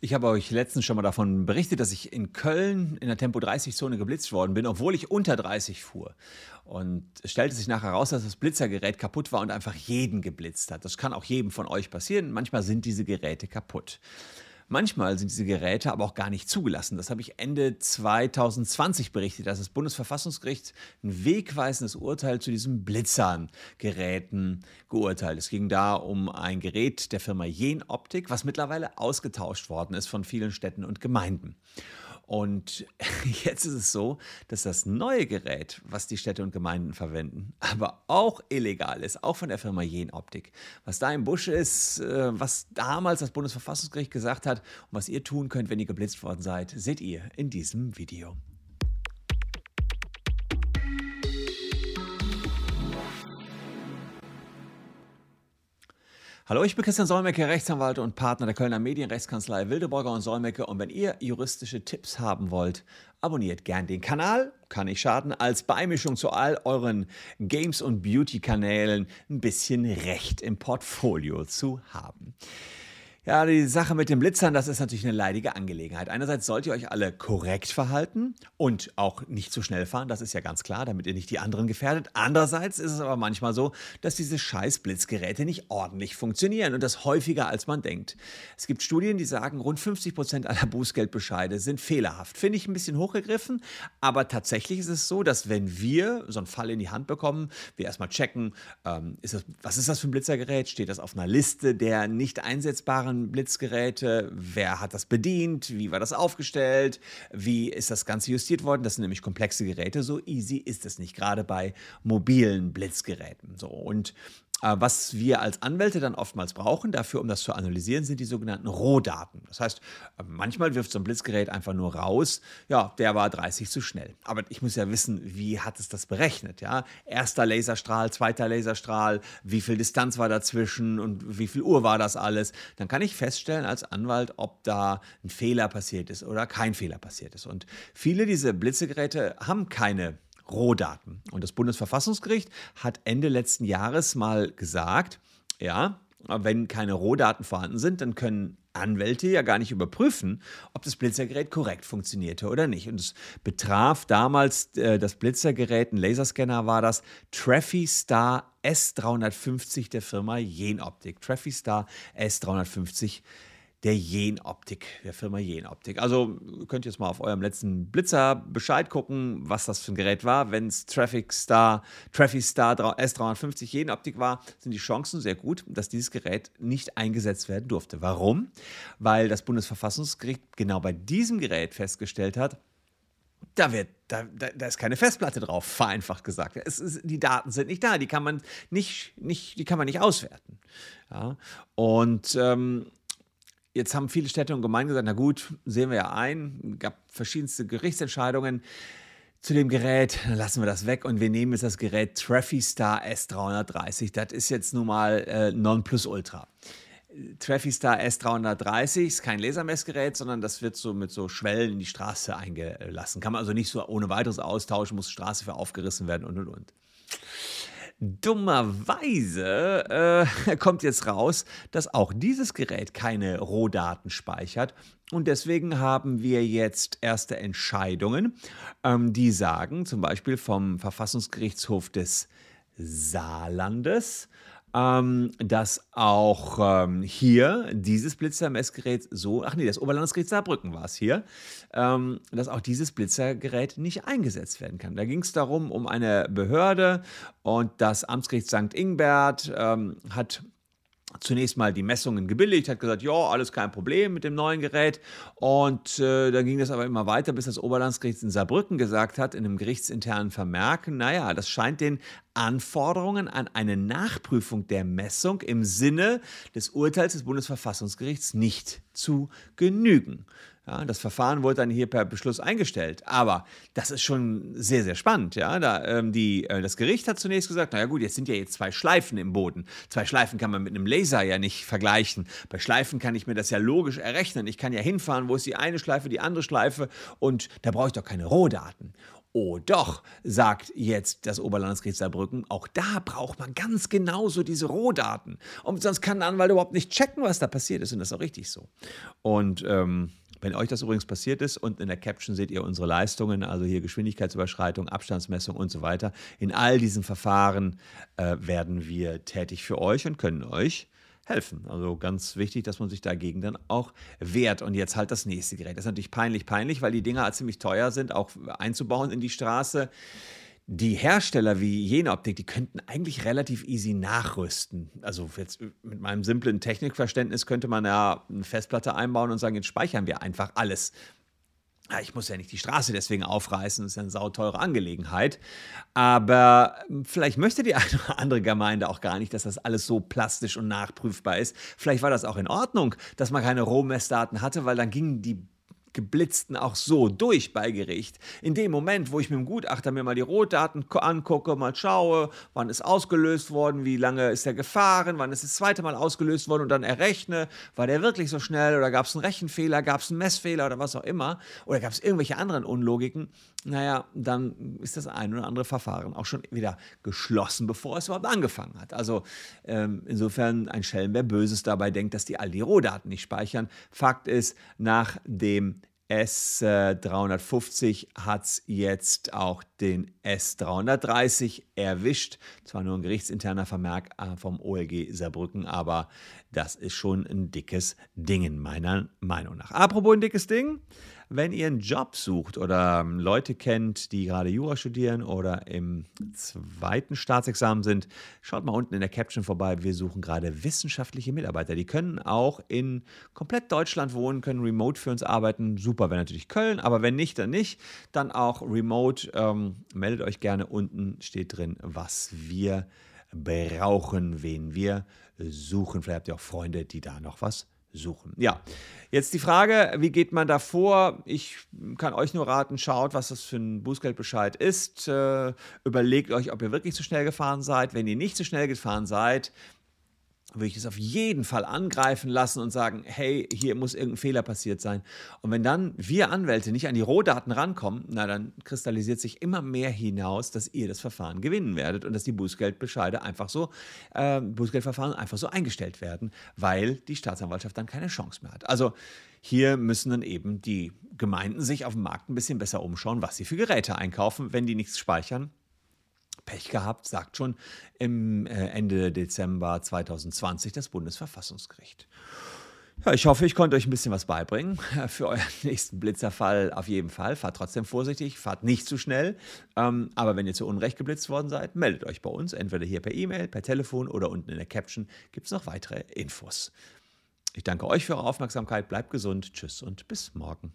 Ich habe euch letztens schon mal davon berichtet, dass ich in Köln in der Tempo 30-Zone geblitzt worden bin, obwohl ich unter 30 fuhr. Und es stellte sich nachher heraus, dass das Blitzergerät kaputt war und einfach jeden geblitzt hat. Das kann auch jedem von euch passieren. Manchmal sind diese Geräte kaputt. Manchmal sind diese Geräte aber auch gar nicht zugelassen. Das habe ich Ende 2020 berichtet, dass das Bundesverfassungsgericht ein wegweisendes Urteil zu diesen Blitzern-Geräten geurteilt. Es ging da um ein Gerät der Firma Jenoptik, was mittlerweile ausgetauscht worden ist von vielen Städten und Gemeinden. Und jetzt ist es so, dass das neue Gerät, was die Städte und Gemeinden verwenden, aber auch illegal ist, auch von der Firma Jenoptik. Was da im Busch ist, äh, was damals das Bundesverfassungsgericht gesagt hat und was ihr tun könnt, wenn ihr geblitzt worden seid, seht ihr in diesem Video. Hallo, ich bin Christian Solmecke, Rechtsanwalt und Partner der Kölner Medienrechtskanzlei Wildeborger und Solmecke. Und wenn ihr juristische Tipps haben wollt, abonniert gern den Kanal, kann nicht schaden, als Beimischung zu all euren Games- und Beauty-Kanälen ein bisschen Recht im Portfolio zu haben. Ja, die Sache mit den Blitzern, das ist natürlich eine leidige Angelegenheit. Einerseits sollt ihr euch alle korrekt verhalten und auch nicht zu schnell fahren, das ist ja ganz klar, damit ihr nicht die anderen gefährdet. Andererseits ist es aber manchmal so, dass diese scheiß Blitzgeräte nicht ordentlich funktionieren und das häufiger als man denkt. Es gibt Studien, die sagen, rund 50 Prozent aller Bußgeldbescheide sind fehlerhaft. Finde ich ein bisschen hochgegriffen, aber tatsächlich ist es so, dass wenn wir so einen Fall in die Hand bekommen, wir erstmal checken, ähm, ist das, was ist das für ein Blitzergerät? Steht das auf einer Liste der nicht einsetzbaren waren Blitzgeräte, wer hat das bedient, wie war das aufgestellt, wie ist das Ganze justiert worden. Das sind nämlich komplexe Geräte, so easy ist es nicht, gerade bei mobilen Blitzgeräten. So, und was wir als Anwälte dann oftmals brauchen, dafür, um das zu analysieren, sind die sogenannten Rohdaten. Das heißt, äh, manchmal wirft so ein Blitzgerät einfach nur raus, ja, der war 30 zu schnell. Aber ich muss ja wissen, wie hat es das berechnet? Ja? Erster Laserstrahl, zweiter Laserstrahl, wie viel Distanz war dazwischen und wie viel Uhr war das alles? Dann kann ich feststellen als Anwalt, ob da ein Fehler passiert ist oder kein Fehler passiert ist. Und viele dieser Blitzegeräte haben keine Rohdaten. Und das Bundesverfassungsgericht hat Ende letzten Jahres mal gesagt, ja, wenn keine Rohdaten vorhanden sind, dann können Anwälte ja gar nicht überprüfen, ob das Blitzergerät korrekt funktionierte oder nicht. Und es betraf damals äh, das Blitzergerät, ein Laserscanner war das, TraffiStar S350 der Firma Jenoptik. TraffiStar S350 der Jenoptik, der Firma Jenoptik. Also könnt ihr jetzt mal auf eurem letzten Blitzer Bescheid gucken, was das für ein Gerät war. Wenn es Traffic Star, Traffic Star S350 Jenoptik war, sind die Chancen sehr gut, dass dieses Gerät nicht eingesetzt werden durfte. Warum? Weil das Bundesverfassungsgericht genau bei diesem Gerät festgestellt hat, da, wird, da, da, da, ist keine Festplatte drauf, vereinfacht gesagt. Ist, die Daten sind nicht da, die kann man nicht, nicht, die kann man nicht auswerten. Ja? Und ähm, Jetzt haben viele Städte und Gemeinden gesagt, na gut, sehen wir ja ein, gab verschiedenste Gerichtsentscheidungen zu dem Gerät, lassen wir das weg und wir nehmen jetzt das Gerät TraffiStar S330. Das ist jetzt nun mal äh, Nonplusultra. TraffiStar S330 ist kein Lasermessgerät, sondern das wird so mit so Schwellen in die Straße eingelassen. Kann man also nicht so ohne weiteres austauschen, muss Straße für aufgerissen werden und und und. Dummerweise äh, kommt jetzt raus, dass auch dieses Gerät keine Rohdaten speichert. Und deswegen haben wir jetzt erste Entscheidungen, ähm, die sagen, zum Beispiel vom Verfassungsgerichtshof des Saarlandes, ähm, dass auch ähm, hier dieses Blitzermessgerät so, ach nee, das Oberlandesgericht Saarbrücken war es hier, ähm, dass auch dieses Blitzergerät nicht eingesetzt werden kann. Da ging es darum, um eine Behörde und das Amtsgericht St. Ingbert ähm, hat zunächst mal die Messungen gebilligt, hat gesagt, ja, alles kein Problem mit dem neuen Gerät. Und äh, dann ging das aber immer weiter, bis das Oberlandesgericht in Saarbrücken gesagt hat, in einem gerichtsinternen Vermerk, naja, das scheint den Anforderungen an eine Nachprüfung der Messung im Sinne des Urteils des Bundesverfassungsgerichts nicht zu genügen. Ja, das Verfahren wurde dann hier per Beschluss eingestellt. Aber das ist schon sehr, sehr spannend. Ja? Da, ähm, die, äh, das Gericht hat zunächst gesagt, naja gut, jetzt sind ja jetzt zwei Schleifen im Boden. Zwei Schleifen kann man mit einem Laser ja nicht vergleichen. Bei Schleifen kann ich mir das ja logisch errechnen. Ich kann ja hinfahren, wo ist die eine Schleife, die andere Schleife und da brauche ich doch keine Rohdaten. Oh doch, sagt jetzt das Oberlandesgericht Saarbrücken, auch da braucht man ganz genauso diese Rohdaten. Und sonst kann ein Anwalt überhaupt nicht checken, was da passiert ist. Und das ist auch richtig so. Und ähm, wenn euch das übrigens passiert ist, unten in der Caption seht ihr unsere Leistungen, also hier Geschwindigkeitsüberschreitung, Abstandsmessung und so weiter. In all diesen Verfahren äh, werden wir tätig für euch und können euch helfen. Also ganz wichtig, dass man sich dagegen dann auch wehrt. Und jetzt halt das nächste Gerät. Das ist natürlich peinlich, peinlich, weil die Dinger ziemlich teuer sind, auch einzubauen in die Straße. Die Hersteller wie Jenoptik, die könnten eigentlich relativ easy nachrüsten. Also jetzt mit meinem simplen Technikverständnis könnte man ja eine Festplatte einbauen und sagen, jetzt speichern wir einfach alles ich muss ja nicht die Straße deswegen aufreißen, das ist ja eine sauteure Angelegenheit. Aber hm, vielleicht möchte die eine oder andere Gemeinde auch gar nicht, dass das alles so plastisch und nachprüfbar ist. Vielleicht war das auch in Ordnung, dass man keine Rohmessdaten hatte, weil dann gingen die Geblitzten auch so durch bei Gericht. In dem Moment, wo ich mit dem Gutachter mir mal die Rohdaten angucke, mal schaue, wann ist ausgelöst worden, wie lange ist er gefahren, wann ist das zweite Mal ausgelöst worden und dann errechne, war der wirklich so schnell oder gab es einen Rechenfehler, gab es einen Messfehler oder was auch immer oder gab es irgendwelche anderen Unlogiken, naja, dann ist das ein oder andere Verfahren auch schon wieder geschlossen, bevor es überhaupt angefangen hat. Also ähm, insofern ein Schelm, wer Böses dabei denkt, dass die all die Rohdaten nicht speichern. Fakt ist, nach dem S350 hat es jetzt auch den S330 erwischt. Zwar nur ein gerichtsinterner Vermerk äh, vom OLG Saarbrücken, aber das ist schon ein dickes Ding, meiner Meinung nach. Apropos ein dickes Ding. Wenn ihr einen Job sucht oder ähm, Leute kennt, die gerade Jura studieren oder im zweiten Staatsexamen sind, schaut mal unten in der Caption vorbei. Wir suchen gerade wissenschaftliche Mitarbeiter. Die können auch in komplett Deutschland wohnen, können remote für uns arbeiten. Super, wenn natürlich Köln, aber wenn nicht, dann nicht. Dann auch remote. Ähm, meldet euch gerne. Unten steht drin, was wir brauchen, wen wir suchen. Vielleicht habt ihr auch Freunde, die da noch was suchen. Ja, jetzt die Frage, wie geht man da vor? Ich kann euch nur raten, schaut, was das für ein Bußgeldbescheid ist. Äh, überlegt euch, ob ihr wirklich zu schnell gefahren seid. Wenn ihr nicht zu schnell gefahren seid, würde ich es auf jeden Fall angreifen lassen und sagen, hey, hier muss irgendein Fehler passiert sein. Und wenn dann wir Anwälte nicht an die Rohdaten rankommen, na dann kristallisiert sich immer mehr hinaus, dass ihr das Verfahren gewinnen werdet und dass die Bußgeldbescheide einfach so, äh, Bußgeldverfahren einfach so eingestellt werden, weil die Staatsanwaltschaft dann keine Chance mehr hat. Also hier müssen dann eben die Gemeinden sich auf dem Markt ein bisschen besser umschauen, was sie für Geräte einkaufen, wenn die nichts speichern Pech gehabt, sagt schon im äh, Ende Dezember 2020 das Bundesverfassungsgericht. Ja, ich hoffe, ich konnte euch ein bisschen was beibringen. Für euren nächsten Blitzerfall auf jeden Fall. Fahrt trotzdem vorsichtig, fahrt nicht zu schnell. Ähm, aber wenn ihr zu Unrecht geblitzt worden seid, meldet euch bei uns. Entweder hier per E-Mail, per Telefon oder unten in der Caption gibt es noch weitere Infos. Ich danke euch für eure Aufmerksamkeit. Bleibt gesund. Tschüss und bis morgen.